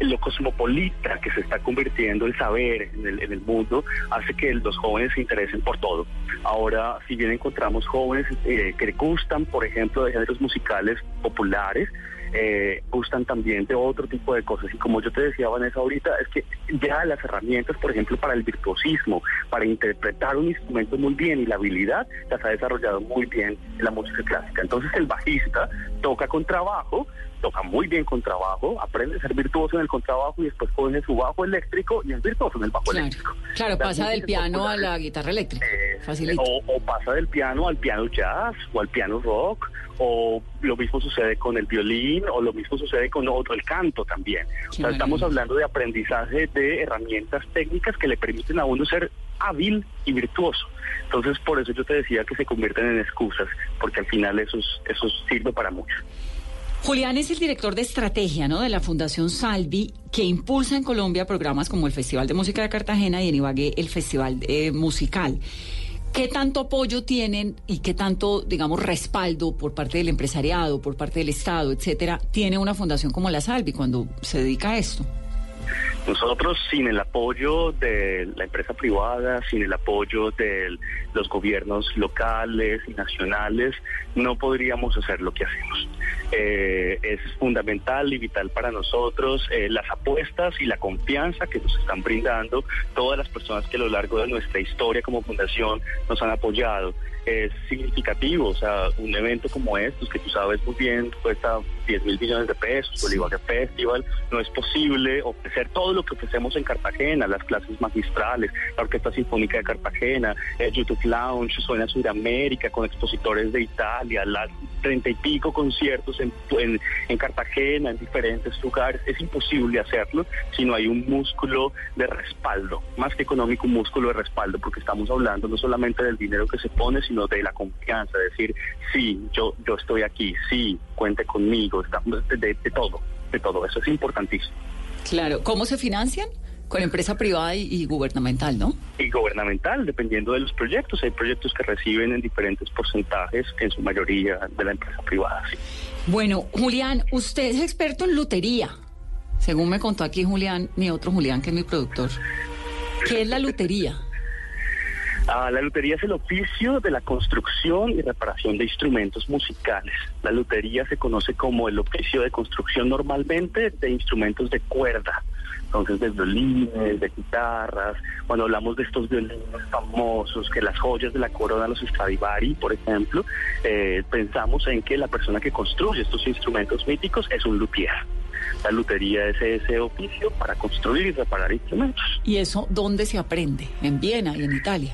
lo cosmopolita que se está convirtiendo el saber en el, en el mundo hace que los jóvenes se interesen por todo. Ahora, si bien encontramos jóvenes eh, que gustan, por ejemplo, de géneros musicales populares, eh, gustan también de otro tipo de cosas. Y como yo te decía, Vanessa, ahorita, es que ya las herramientas, por ejemplo, para el virtuosismo, para interpretar un instrumento muy bien y la habilidad, las ha desarrollado muy bien en la música clásica. Entonces el bajista toca con trabajo, toca muy bien con trabajo, aprende a ser virtuoso en el contrabajo y después coge su bajo eléctrico y es virtuoso en el bajo eléctrico. Claro, Las pasa del piano a la guitarra eléctrica. Facilito. o, o pasa del piano al piano jazz o al piano rock o lo mismo sucede con el violín o lo mismo sucede con otro, el canto también. O sea, estamos hablando de aprendizaje de herramientas técnicas que le permiten a uno ser hábil y virtuoso. Entonces, por eso yo te decía que se convierten en excusas, porque al final eso, es- eso sirve para mucho. Julián es el director de estrategia ¿no? de la Fundación Salvi, que impulsa en Colombia programas como el Festival de Música de Cartagena y en Ibagué el Festival eh, Musical. ¿Qué tanto apoyo tienen y qué tanto, digamos, respaldo por parte del empresariado, por parte del Estado, etcétera, tiene una fundación como la Salvi cuando se dedica a esto? Nosotros, sin el apoyo de la empresa privada, sin el apoyo de los gobiernos locales y nacionales, no podríamos hacer lo que hacemos. Eh, es fundamental y vital para nosotros eh, las apuestas y la confianza que nos están brindando todas las personas que a lo largo de nuestra historia como fundación nos han apoyado. Es significativo, o sea, un evento como estos, que tú sabes muy bien, cuesta 10 mil millones de pesos, Bolívar Festival, no es posible ofrecer todo lo que ofrecemos en Cartagena, las clases magistrales, la Orquesta Sinfónica de Cartagena, el YouTube Lounge, Suena Sudamérica, con expositores de Italia, las treinta y pico conciertos en, en, en Cartagena, en diferentes lugares. Es imposible hacerlo si no hay un músculo de respaldo, más que económico, un músculo de respaldo, porque estamos hablando no solamente del dinero que se pone, sino de la confianza, de decir, sí, yo, yo estoy aquí, sí, cuente conmigo, estamos de, de- de todo, de todo. Eso es importantísimo. Claro, ¿cómo se financian? Con empresa privada y, y gubernamental, ¿no? y gubernamental, dependiendo de los proyectos. Hay proyectos que reciben en diferentes porcentajes, en su mayoría de la empresa privada. sí. Bueno, Julián, usted es experto en lutería, según me contó aquí Julián, mi otro Julián, que es mi productor. ¿Qué es la lutería? La lutería es el oficio de la construcción y reparación de instrumentos musicales. La lutería se conoce como el oficio de construcción normalmente de instrumentos de cuerda. Entonces, de violines, de guitarras, cuando hablamos de estos violines famosos, que las joyas de la corona, los Stradivari, por ejemplo, eh, pensamos en que la persona que construye estos instrumentos míticos es un luthier. La lutería es ese oficio para construir y reparar instrumentos. ¿Y eso dónde se aprende? ¿En Viena y en Italia?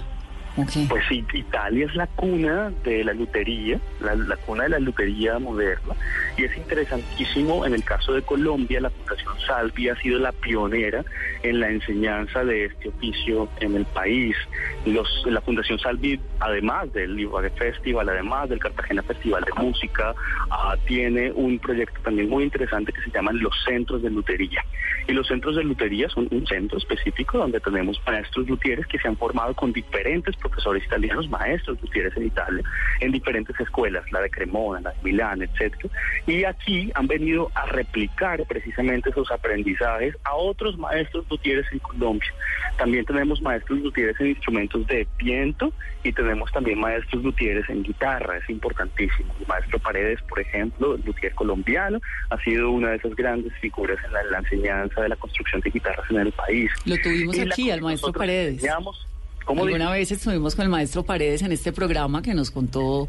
Pues sí, Italia es la cuna de la lutería, la, la cuna de la lutería moderna, y es interesantísimo en el caso de Colombia, la Fundación Salvi ha sido la pionera en la enseñanza de este oficio en el país. Los, la Fundación Salvi, además del Ibagué Festival, además del Cartagena Festival de Música, ah, tiene un proyecto también muy interesante que se llaman los centros de lutería. Y los centros de lutería son un centro específico donde tenemos maestros luthieres que se han formado con diferentes profesores italianos, maestros luthieres en Italia, en diferentes escuelas, la de Cremona, la de Milán, etcétera. Y aquí han venido a replicar precisamente esos aprendizajes a otros maestros luthieres en Colombia. También tenemos maestros luthieres en instrumentos de viento y tenemos también maestros luthieres en guitarra, es importantísimo. El maestro Paredes, por ejemplo, el luthier colombiano, ha sido una de esas grandes figuras en la, en la enseñanza de la construcción de guitarras en el país. Lo tuvimos Y aquí, al maestro Paredes. enseñamos- ¿Cómo Alguna vez estuvimos con el maestro Paredes en este programa que nos contó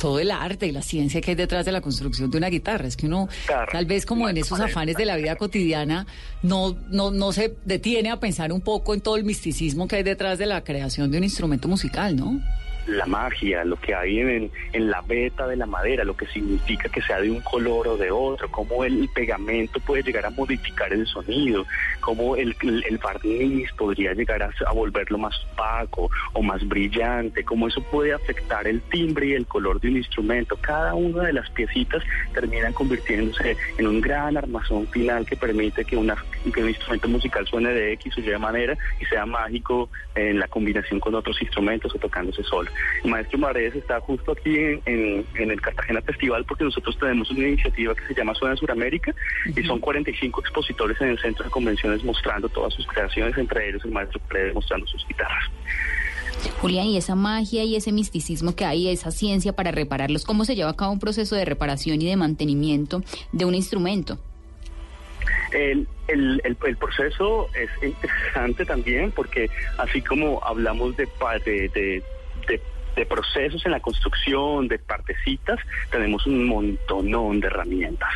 todo el arte y la ciencia que hay detrás de la construcción de una guitarra. Es que uno, tal vez como en esos afanes de la vida cotidiana, no, no, no se detiene a pensar un poco en todo el misticismo que hay detrás de la creación de un instrumento musical, ¿no? La magia, lo que hay en, en la veta de la madera, lo que significa que sea de un color o de otro, cómo el pegamento puede llegar a modificar el sonido, cómo el, el, barniz podría llegar a, a volverlo más opaco o más brillante, cómo eso puede afectar el timbre y el color de un instrumento. Cada una de las piecitas terminan convirtiéndose en un gran armazón final que permite que una, que un instrumento musical suene de X o Y manera y sea mágico en la combinación con otros instrumentos o tocándose solo. El maestro Maredes está justo aquí en, el Cartagena Festival porque nosotros tenemos una iniciativa que se llama Suena Suramérica y son 45 expositores en el centro de convenciones mostrando todas sus creaciones, entre ellos el maestro Paredes mostrando sus guitarras. Julián, y esa magia y ese misticismo que hay, esa ciencia para repararlos, ¿cómo se lleva a cabo un proceso de reparación y de mantenimiento de un instrumento? El, el, el, proceso es interesante también porque así como hablamos de, de, de, de procesos en la construcción, de partecitas, tenemos un montonón de herramientas.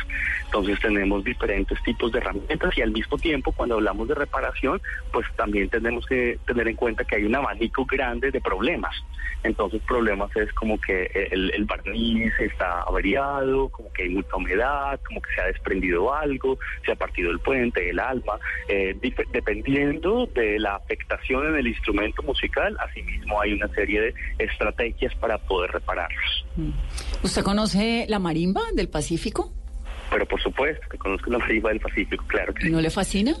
Entonces tenemos diferentes tipos de herramientas y al mismo tiempo cuando hablamos de reparación, pues también tenemos que tener en cuenta que hay un abanico grande de problemas. Entonces problemas es como que el, el barniz está averiado, como que hay mucha humedad, como que se ha desprendido algo, se ha partido el puente, el alma. Eh, dependiendo de la afectación en el instrumento musical, asimismo hay una serie de estrategias estrategias para poder repararlos. Mm. ¿Usted conoce la marimba del Pacífico? Pero por supuesto que conozco la marimba del Pacífico, claro que sí. ¿No le fascina?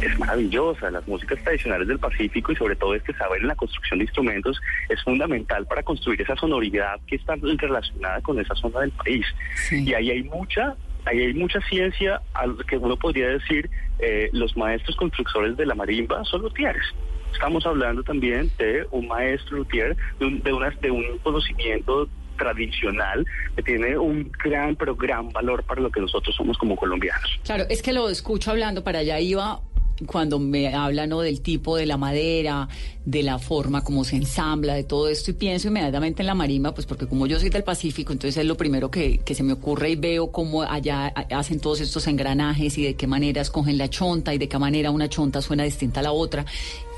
Es maravillosa. Las músicas tradicionales del Pacífico y sobre todo este saber en la construcción de instrumentos es fundamental para construir esa sonoridad que está relacionada con esa zona del país. Y ahí hay mucha, ahí hay mucha ciencia a lo que uno podría decir eh, los maestros constructores de la marimba son los tierres estamos hablando también de un maestro luthier, de un, de, de un conocimiento tradicional que tiene un gran, pero gran valor para lo que nosotros somos como colombianos. Claro, es que lo escucho hablando, para allá iba cuando me hablan del tipo de la madera, de la forma como se ensambla, de todo esto, y pienso inmediatamente en la marimba, pues porque como yo soy del Pacífico, entonces es lo primero que, que se me ocurre y veo cómo allá hacen todos estos engranajes y de qué manera escogen la chonta y de qué manera una chonta suena distinta a la otra.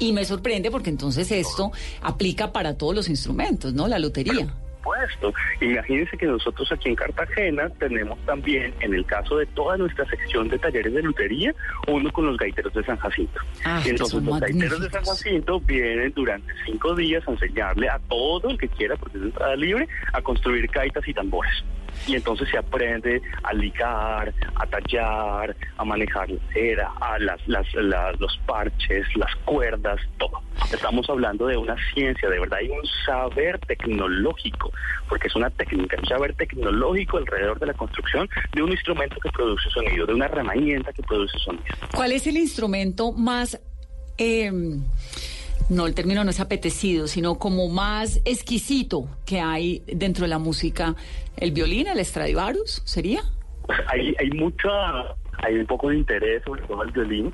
Y me sorprende porque entonces esto aplica para todos los instrumentos, ¿no? La lotería supuesto. Imagínense que nosotros aquí en Cartagena tenemos también, en el caso de toda nuestra sección de talleres de lutería, uno con los gaiteros de San Jacinto. Ah, entonces los gaiteros de San Jacinto vienen durante cinco días a enseñarle a todo el que quiera, porque es entrada libre, a construir gaitas y tambores y entonces se aprende a ligar, a tallar, a manejar la cera, a las, las, los parches, las cuerdas, todo. Estamos hablando de una ciencia, de verdad hay un saber tecnológico, porque es una técnica, un saber tecnológico alrededor de la construcción de un instrumento que produce sonido, de una herramienta que produce sonido. ¿Cuál es el instrumento más... Eh, no, el término no es apetecido, sino como más exquisito que hay dentro de la música. ¿El violín, el Stradivarius, sería? Hay, hay mucha, hay un poco de interés sobre todo el violín,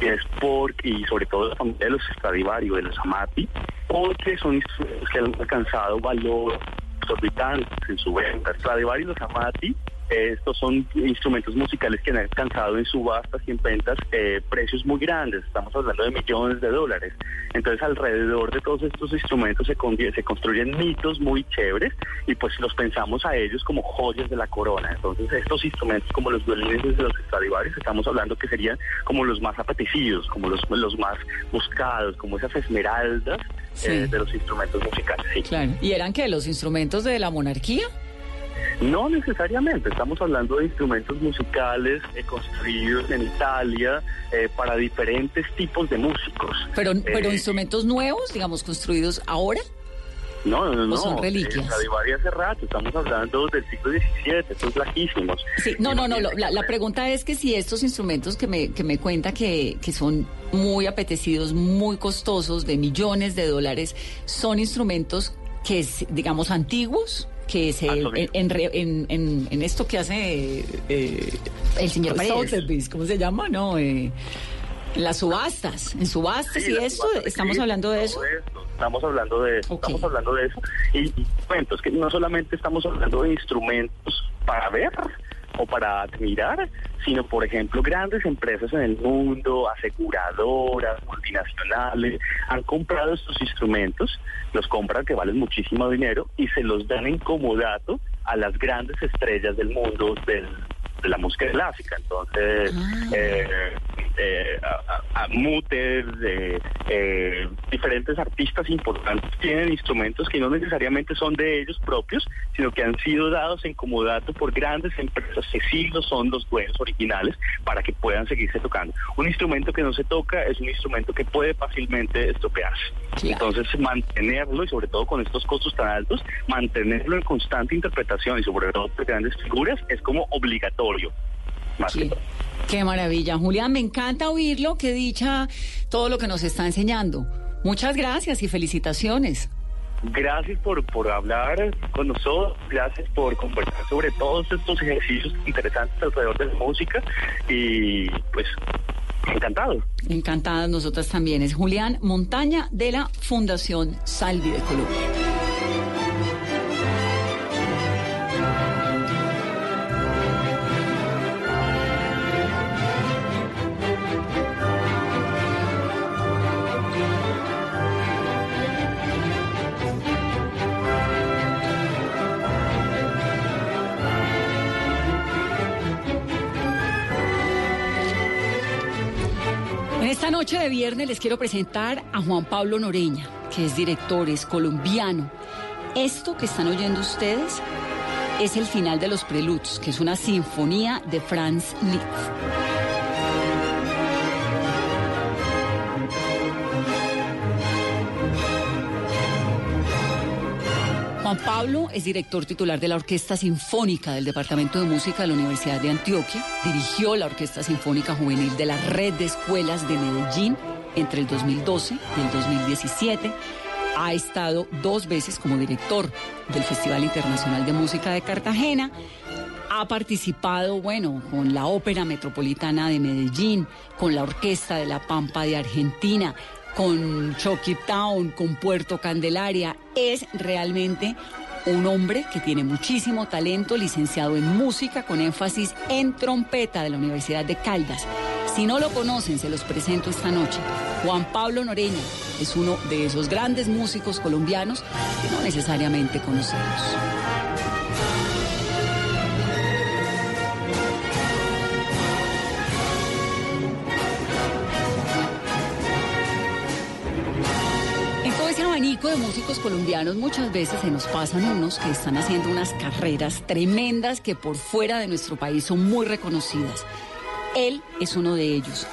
que es porque, y sobre todo de los Stradivarius, de los Amati, porque son instrumentos que han alcanzado valor exorbitante en su venta. Stradivarius y los Amati estos son instrumentos musicales que han alcanzado en subastas y en ventas eh, precios muy grandes, estamos hablando de millones de dólares. Entonces alrededor de todos estos instrumentos se, se construyen mitos muy chéveres y pues los pensamos a ellos como joyas de la corona. Entonces estos instrumentos como los violines de los Stradivarius estamos hablando que serían como los más apetecidos, como los, los más buscados, como esas esmeraldas eh, de los instrumentos musicales. Claro. ¿Y eran que los instrumentos de la monarquía? No necesariamente, estamos hablando de instrumentos musicales eh, construidos en Italia eh, para diferentes tipos de músicos. Pero, pero eh, instrumentos nuevos, digamos, construidos ahora. No, no, no. son reliquias? hace rato, estamos hablando del siglo XVII, son lajísimos. Sí, no, no, no, la, la, pregunta es que si estos instrumentos que me, que me cuenta que, que son muy apetecidos, muy costosos, de millones de dólares, son instrumentos que, digamos, antiguos que se en, en, en, esto que hace eh, el señor Paredes. ¿cómo se llama? No, eh, las subastas, en subastas y eso, estamos hablando de eso. Estamos hablando de eso, estamos hablando de eso. Y, y bueno, es que no solamente estamos hablando de instrumentos para ver, o para admirar, sino por ejemplo grandes empresas en el mundo, aseguradoras, multinacionales, han comprado estos instrumentos, los compran que valen muchísimo dinero y se los dan en comodato a las grandes estrellas del mundo del de la música clásica. Entonces, eh, eh, a, a- Mutes, eh, diferentes artistas importantes tienen instrumentos que no necesariamente son de ellos propios, sino que han sido dados en comodato por grandes empresas que sí lo son los dueños originales para que puedan seguirse tocando. Un instrumento que no se toca es un instrumento que puede fácilmente estropearse. Entonces, mantenerlo y sobre todo con estos costos tan altos, mantenerlo en constante interpretación y sobre todo de grandes figuras es como obligatorio. Más que todo. Qué maravilla. Julián, me encanta oírlo. Qué dicha todo lo que nos está enseñando. Muchas gracias y felicitaciones. Gracias por, por hablar con nosotros, gracias por conversar sobre todos estos ejercicios interesantes alrededor de la música y pues encantado. Encantadas nosotras también. Es Julián Montaña de la Fundación Salvi de Colombia. Noche de viernes les quiero presentar a Juan Pablo Noreña, que es director, es colombiano. Esto que están oyendo ustedes es el final de los Preludes, que es una sinfonía de Franz Liszt. Pablo es director titular de la Orquesta Sinfónica del Departamento de Música de la Universidad de Antioquia. Dirigió la Orquesta Sinfónica Juvenil de la Red de Escuelas de Medellín entre el 2012 y el 2017. Ha estado dos veces como director del Festival Internacional de Música de Cartagena. Ha participado, bueno, con la Ópera Metropolitana de Medellín, con la Orquesta de la Pampa de Argentina, con Chucky Town, con Puerto Candelaria. Es realmente un hombre que tiene muchísimo talento, licenciado en música con énfasis en trompeta de la Universidad de Caldas. Si no lo conocen, se los presento esta noche. Juan Pablo Noreña es uno de esos grandes músicos colombianos que no necesariamente conocemos. Abanico de músicos colombianos muchas veces se nos pasan unos que están haciendo unas carreras tremendas que por fuera de nuestro país son muy reconocidas. Él es uno de ellos,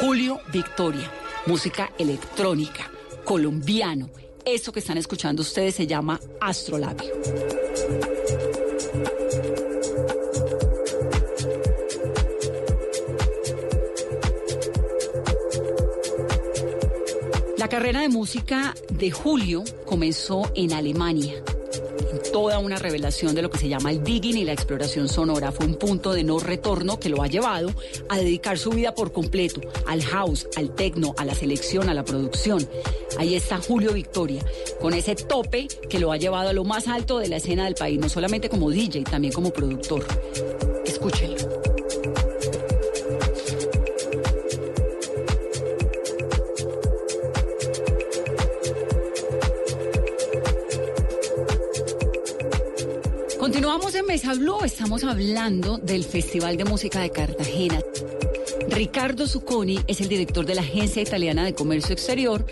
Julio Victoria, música electrónica, colombiano. Eso que están escuchando ustedes se llama Astrolabio. Carrera de música de Julio comenzó en Alemania. Toda una revelación de lo que se llama el digging y la exploración sonora. Fue un punto de no retorno que lo ha llevado a dedicar su vida por completo al house, al techno, a la selección, a la producción. Ahí está Julio Victoria, con ese tope que lo ha llevado a lo más alto de la escena del país, no solamente como DJ, también como productor. Escúchenlo. Mesa Blue, estamos hablando del Festival de Música de Cartagena. Ricardo Zucconi es el director de la Agencia Italiana de Comercio Exterior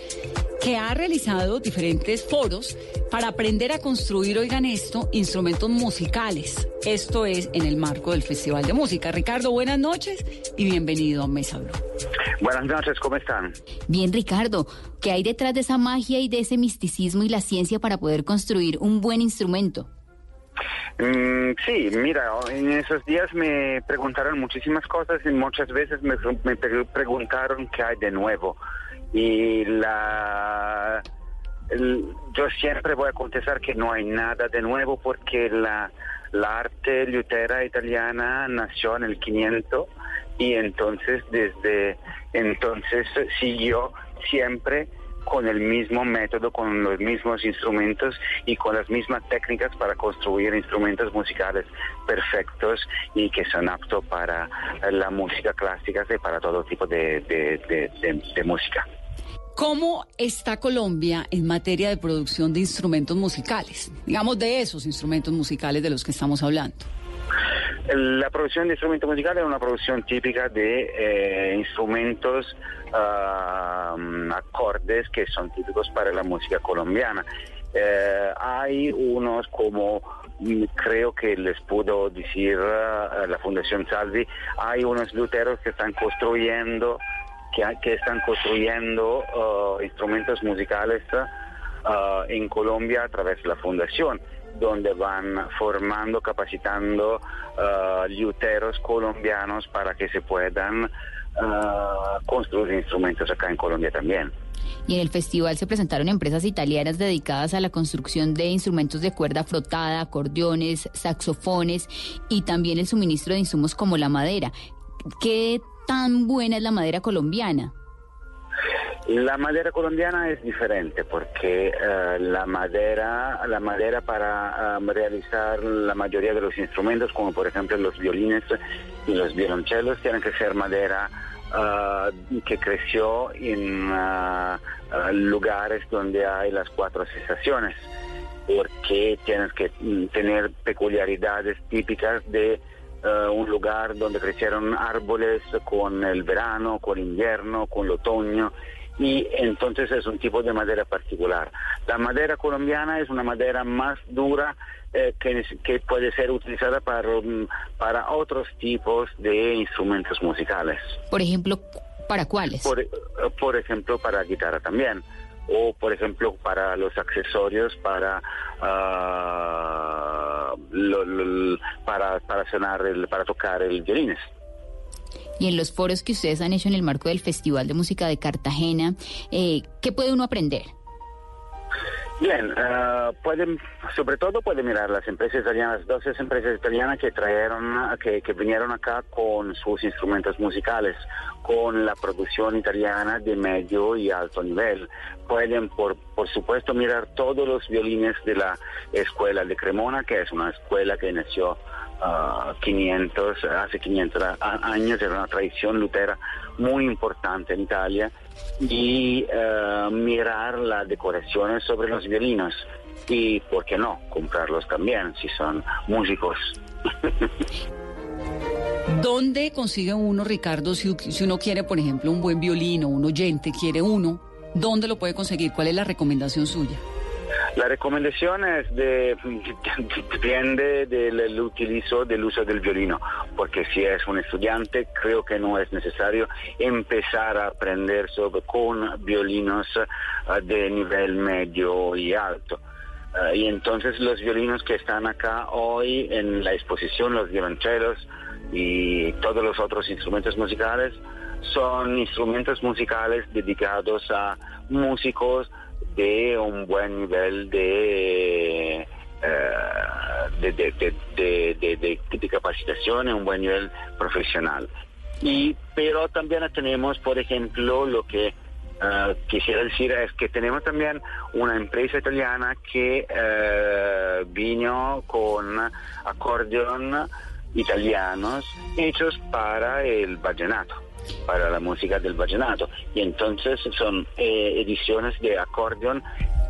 que ha realizado diferentes foros para aprender a construir, oigan esto, instrumentos musicales. Esto es en el marco del Festival de Música. Ricardo, buenas noches y bienvenido a Mesa Blue. Buenas noches, ¿cómo están? Bien, Ricardo, ¿qué hay detrás de esa magia y de ese misticismo y la ciencia para poder construir un buen instrumento? Mm, sí, mira, en esos días me preguntaron muchísimas cosas y muchas veces me, me pre- preguntaron qué hay de nuevo. Y la, yo siempre voy a contestar que no hay nada de nuevo porque la, la arte liutera italiana nació en el 500 y entonces desde entonces siguió siempre con el mismo método, con los mismos instrumentos y con las mismas técnicas para construir instrumentos musicales perfectos y que son aptos para la música clásica y para todo tipo de, de- música. ¿Cómo está Colombia en materia de producción de instrumentos musicales? Digamos de esos instrumentos musicales de los que estamos hablando. La producción de instrumentos musicales es una producción típica de eh, instrumentos ah, acordes que son típicos para la música colombiana. Eh, hay unos como mm, creo que les puedo decir ah, la Fundación Salvi, hay unos luteros que están construyendo que, están construyendo ah, instrumentos musicales en Colombia a través de la fundación donde van formando, capacitando uh, liuteros colombianos para que se puedan uh, construir instrumentos acá en Colombia también. Y en el festival se presentaron empresas italianas dedicadas a la construcción de instrumentos de cuerda frotada, acordeones, saxofones y también el suministro de insumos como la madera. ¿Qué tan buena es la madera colombiana? La madera colombiana es diferente porque eh, la madera, la madera para um, realizar la mayoría de los instrumentos, como por ejemplo los violines y los violonchelos, tienen que ser madera uh, que creció en uh, lugares donde hay las cuatro estaciones, porque tienes que mm, tener peculiaridades típicas de un lugar donde crecieron árboles con el verano, con el invierno, con el otoño y entonces es un tipo de madera particular. La madera colombiana es una madera más dura eh, que, que, puede ser utilizada para, mm, para otros tipos de instrumentos musicales. Por ejemplo, ¿para cuáles? Por, eh, por ejemplo, para guitarra también o por ejemplo para los accesorios para uh, lo, para sonar el, para tocar el violines y en los foros que ustedes han hecho en el marco del Festival de Música de Cartagena, eh, ¿qué puede uno aprender? Bien, uh, pueden, sobre todo puede mirar las empresas italianas, 12 empresas italianas que trajeron, que, que vinieron acá con sus instrumentos musicales, con la producción italiana de medio y alto nivel. Pueden, por, por supuesto, mirar todos los violines de la escuela de Cremona, que es una escuela que nació 500, hace 500 años, era una tradición lutera muy importante en Italia, y uh, mirar las decoraciones sobre los violinos y, ¿por qué no?, comprarlos también si son músicos. (laughs) ¿Dónde consigue uno, Ricardo, si, si uno quiere, por ejemplo, un buen violino, un oyente quiere uno, ¿dónde lo puede conseguir? ¿Cuál es la recomendación suya? La recomendación es de, (laughs) depende del utilizo del uso del violino, porque si es un estudiante creo que no es necesario empezar a aprender sobre, con violinos uh, de nivel medio y alto. Uh, y entonces los violinos que están acá hoy en la exposición, los violonchelos y todos los otros instrumentos musicales, son instrumentos musicales dedicados a músicos de un buen nivel de, de, de, de, capacitación un buen nivel profesional. Y, pero también tenemos, por ejemplo, lo que uh, quisiera decir es que tenemos también una empresa italiana que uh, vino con acordeón italianos hechos para el vallenato para la música del vallenato. Y entonces son eh, ediciones de acordeón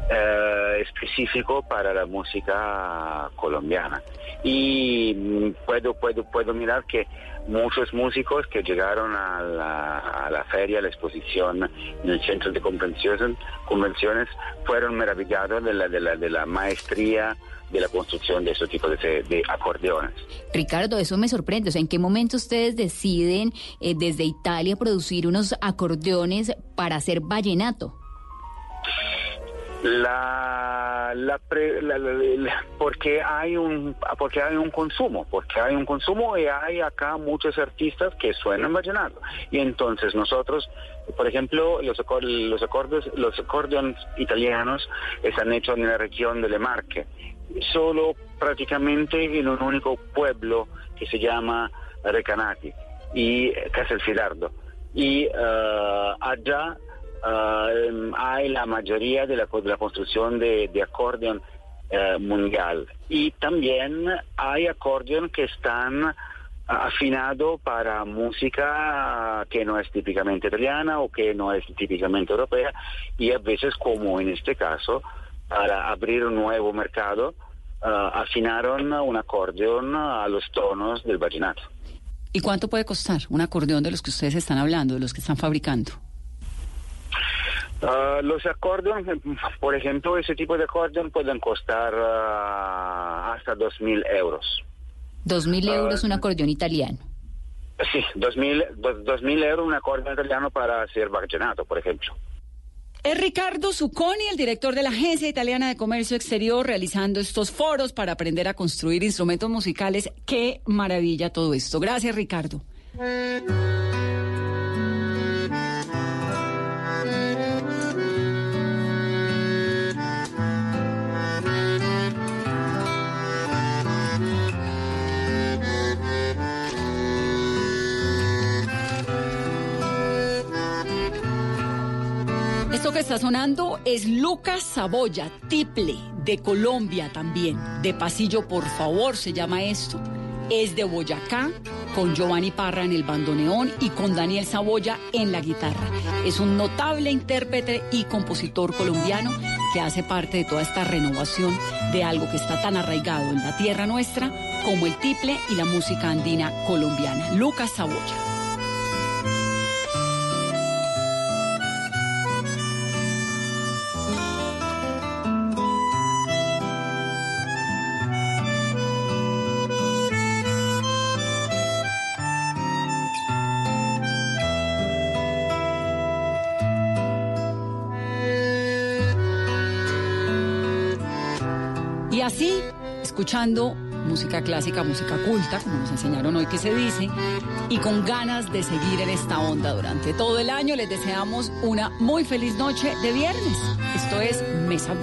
eh, específico para la música colombiana. Y mm, puedo, puedo, puedo mirar que muchos músicos que llegaron a la, feria, a la exposición en el centro de convenciones, fueron maravillados de la, de la, de la maestría de la construcción de ese tipo de, acordeones. Ricardo, eso me sorprende. O sea, ¿en qué momento ustedes deciden eh, desde Italia producir unos acordeones para hacer vallenato? La, la, porque hay un porque hay un consumo porque hay un consumo y hay acá muchos artistas que suenan vallenato y entonces nosotros por ejemplo los los acordes los acordeones italianos están hechos en la región de Le Marque solo prácticamente en un único pueblo que se llama Recanati y Castelfidardo. Y uh, allá uh, hay la mayoría de la, de la construcción de, de acordeón uh, mundial. Y también hay acordeón que están afinados para música que no es típicamente italiana o que no es típicamente europea y a veces como en este caso para abrir un nuevo mercado ah, afinaron un acordeón a los tonos del vallenato. ¿Y cuánto puede costar un acordeón de los que ustedes están hablando, de los que están fabricando? Ah, los acordeones, por ejemplo, ese tipo de acordeón pueden costar ah, hasta 2.000 euros. Dos mil Ah, euros un acordeón italiano. Sí, 2.000 dos- 2.000 euros un acordeón italiano para hacer vallenato, por ejemplo. Es Ricardo Zucconi, el director de la Agencia Italiana de Comercio Exterior, realizando estos foros para aprender a construir instrumentos musicales. Qué maravilla todo esto. Gracias, Ricardo. Esto que está sonando es Lucas Saboya, Tiple, de Colombia también. De Pasillo, por favor, se llama esto. Es de Boyacá, con Giovanni Parra en el bandoneón y con Daniel Saboya en la guitarra. Es un notable intérprete y compositor colombiano que hace parte de toda esta renovación de algo que está tan arraigado en la tierra nuestra como el tiple y la música andina colombiana. Lucas Saboya. Escuchando música clásica, música culta, como nos enseñaron hoy que se dice, y con ganas de seguir en esta onda durante todo el año, les deseamos una muy feliz noche de viernes. Esto es Mesa.